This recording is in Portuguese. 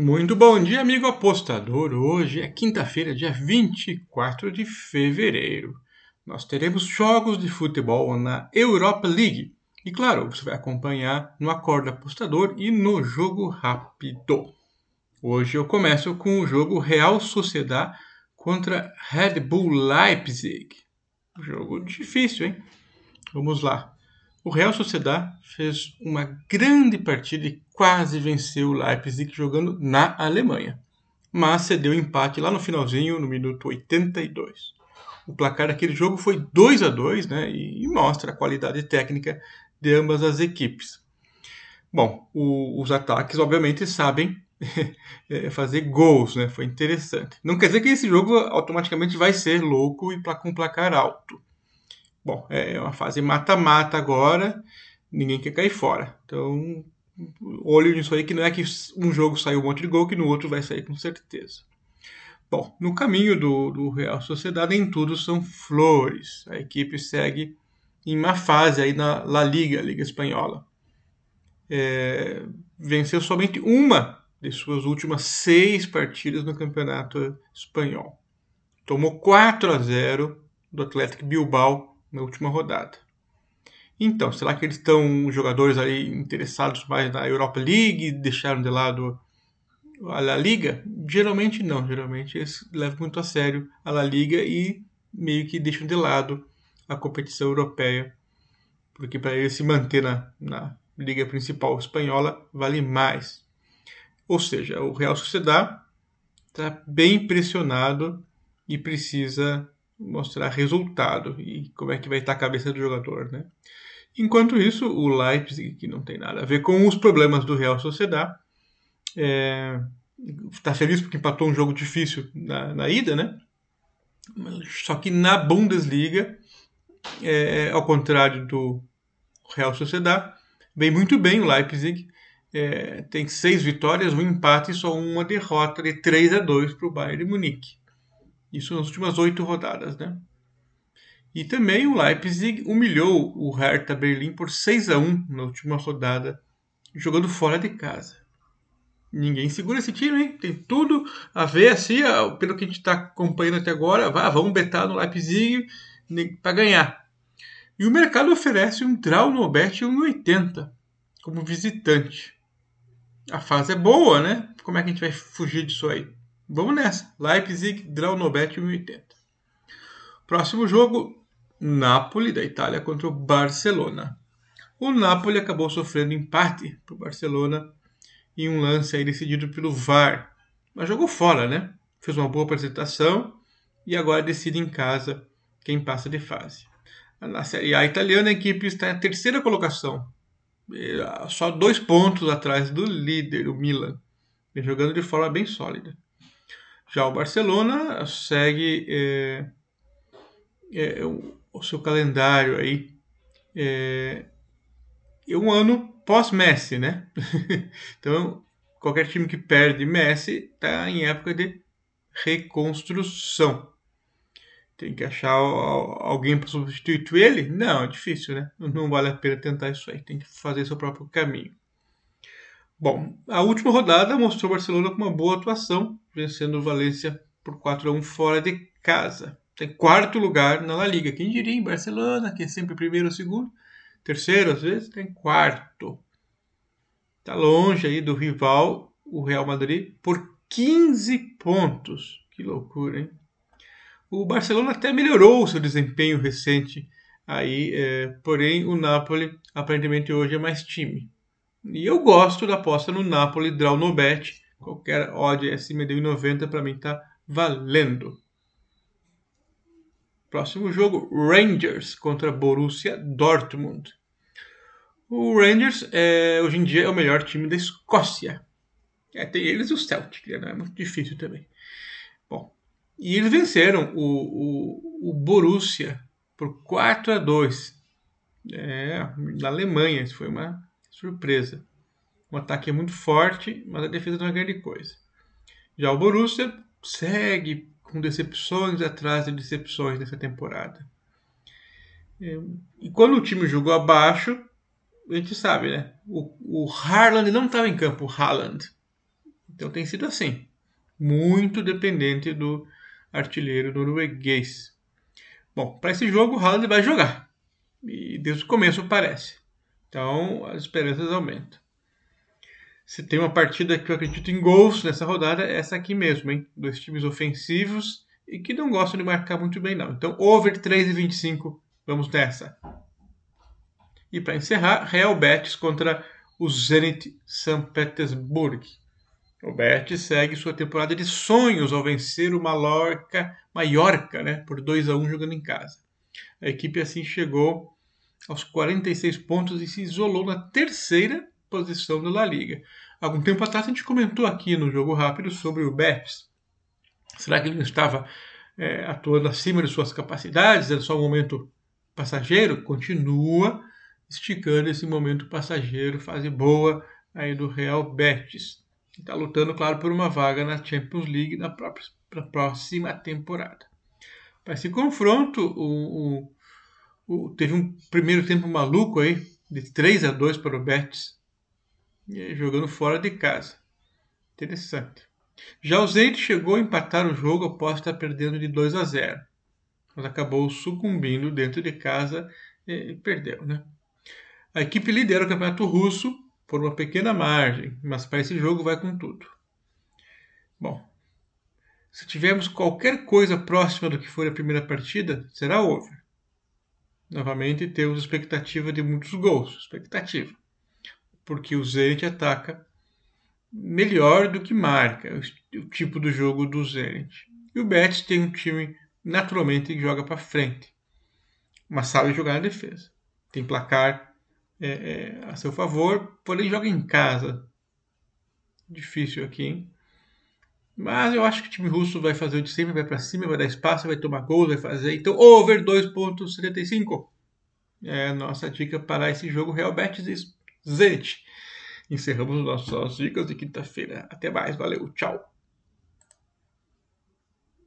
Muito bom dia, amigo apostador. Hoje é quinta-feira, dia 24 de fevereiro. Nós teremos jogos de futebol na Europa League. E claro, você vai acompanhar no Acordo Apostador e no Jogo Rápido. Hoje eu começo com o jogo Real Sociedad contra Red Bull Leipzig. Jogo difícil, hein? Vamos lá. O Real Sociedad fez uma grande partida e quase venceu o Leipzig jogando na Alemanha, mas cedeu empate lá no finalzinho, no minuto 82. O placar daquele jogo foi 2 a 2 né, e mostra a qualidade técnica de ambas as equipes. Bom, o, os ataques, obviamente, sabem é, fazer gols, né? Foi interessante. Não quer dizer que esse jogo automaticamente vai ser louco e com placar alto. Bom, é uma fase mata-mata agora, ninguém quer cair fora. Então, olho nisso aí que não é que um jogo saiu um monte de gol, que no outro vai sair com certeza. Bom, no caminho do, do Real Sociedade, nem tudo são flores. A equipe segue em uma fase aí na La Liga, Liga Espanhola. É, venceu somente uma de suas últimas seis partidas no Campeonato Espanhol. Tomou 4 a 0 do Atlético Bilbao na última rodada. Então, será que eles estão jogadores ali interessados mais na Europa League, deixaram de lado a La Liga? Geralmente não, geralmente eles levam muito a sério a La Liga e meio que deixam de lado a competição europeia, porque para eles se manter na, na liga principal espanhola vale mais. Ou seja, o Real Sociedad está bem pressionado e precisa mostrar resultado e como é que vai estar a cabeça do jogador, né? Enquanto isso, o Leipzig, que não tem nada a ver com os problemas do Real Sociedad, está é, tá feliz porque empatou um jogo difícil na, na ida, né? Só que na Bundesliga, é, ao contrário do Real Sociedad, vem muito bem o Leipzig. É, tem seis vitórias, um empate e só uma derrota de 3 a 2 para o Bayern de Munique. Isso nas últimas oito rodadas, né? E também o Leipzig humilhou o Hertha Berlim por 6 a 1 na última rodada, jogando fora de casa. Ninguém segura esse time, hein? Tem tudo a ver, assim, pelo que a gente está acompanhando até agora. Vá, vamos betar no Leipzig para ganhar. E o mercado oferece um draw no bet 1,80 como visitante. A fase é boa, né? Como é que a gente vai fugir disso aí? Vamos nessa. Leipzig, draw no bet 1,80. Próximo jogo, Napoli da Itália contra o Barcelona. O Napoli acabou sofrendo empate para o Barcelona em um lance aí decidido pelo VAR. Mas jogou fora, né? Fez uma boa apresentação e agora decide em casa quem passa de fase. Na Série A italiana, a equipe está em terceira colocação, só dois pontos atrás do líder, o Milan, jogando de forma bem sólida. Já o Barcelona segue é, é, o, seu calendário aí. É, é um ano pós-Messi, né? então, qualquer time que perde Messi está em época de reconstrução. Tem que achar alguém para substituir ele? Não, é difícil, né? Não vale a pena tentar isso aí. Tem que fazer seu próprio caminho. Bom, a última rodada mostrou o Barcelona com uma boa atuação, vencendo o Valência por 4 a 1 fora de casa. Tem quarto lugar na La Liga. Quem diria em Barcelona, que é sempre primeiro ou segundo, terceiro às vezes, tem quarto. Está longe aí do rival, o Real Madrid, por 15 pontos. Que loucura, hein? O Barcelona até melhorou o seu desempenho recente aí, é, porém o Napoli aparentemente hoje é mais time. E eu gosto da aposta no Napoli Draw no Bet. Qualquer odd acima de 1,90 para mim está valendo. Próximo jogo, Rangers contra Borussia Dortmund. O Rangers é, hoje em dia é o melhor time da Escócia. É, tem eles e o Celtic, né? é muito difícil também. Bom, e eles venceram o, o, o Borussia por 4 a 2 é, na Alemanha. Isso foi uma surpresa. O ataque é muito forte, mas a defesa não é grande coisa. Já o Borussia segue com decepções atrás de decepções nessa temporada. É, e quando o time jogou abaixo, a gente sabe, né? O, o Haaland não estava em campo, o Haaland. Então tem sido assim, muito dependente do artilheiro norueguês. Bom, para esse jogo o Haaland vai jogar. E desde o começo parece. Então as esperanças aumentam. Se tem uma partida que eu acredito em gols nessa rodada, é essa aqui mesmo, hein? Dois times ofensivos e que não gostam de marcar muito bem, não. Então, over 3,25, vamos nessa. E para encerrar, Real Betis contra o Zenit São Petersburgo. O Betis segue sua temporada de sonhos ao vencer o Mallorca, Mallorca né, por 2 a 1 jogando em casa. A equipe assim chegou aos 46 pontos e se isolou na terceira posição da La Liga. Algum tempo atrás a gente comentou aqui no Jogo Rápido sobre o Betis. Será que ele não estava é, atuando acima de suas capacidades? Era só um momento passageiro? Continua esticando esse momento passageiro, fase boa aí do Real Betis. Está lutando, claro, por uma vaga na Champions League na própria, próxima temporada. Para esse confronto, o, o, o, teve um primeiro tempo maluco aí, de 3 a 2 para o Betis, jogando fora de casa. Interessante. Já o Zenit chegou a empatar o jogo após estar perdendo de 2 a 0, mas acabou sucumbindo dentro de casa e perdeu, né? A equipe lidera o campeonato russo por uma pequena margem, mas para esse jogo vai com tudo. Bom, se tivermos qualquer coisa próxima do que foi a primeira partida, será over. Novamente temos expectativa de muitos gols, expectativa, porque o Zenit ataca melhor do que marca o tipo do jogo do Zenit. E o Betis tem um time naturalmente que joga para frente, mas sabe jogar na defesa. Tem placar é, é, a seu favor, porém joga em casa. Difícil aqui, hein? Mas eu acho que o time russo vai fazer o de sempre, vai para cima, vai dar espaço, vai tomar gol, vai fazer. Então, over 2.75 é a nossa dica para esse jogo Real Betis e Zenit. Encerramos nossas dicas de quinta-feira. Até mais, valeu, tchau.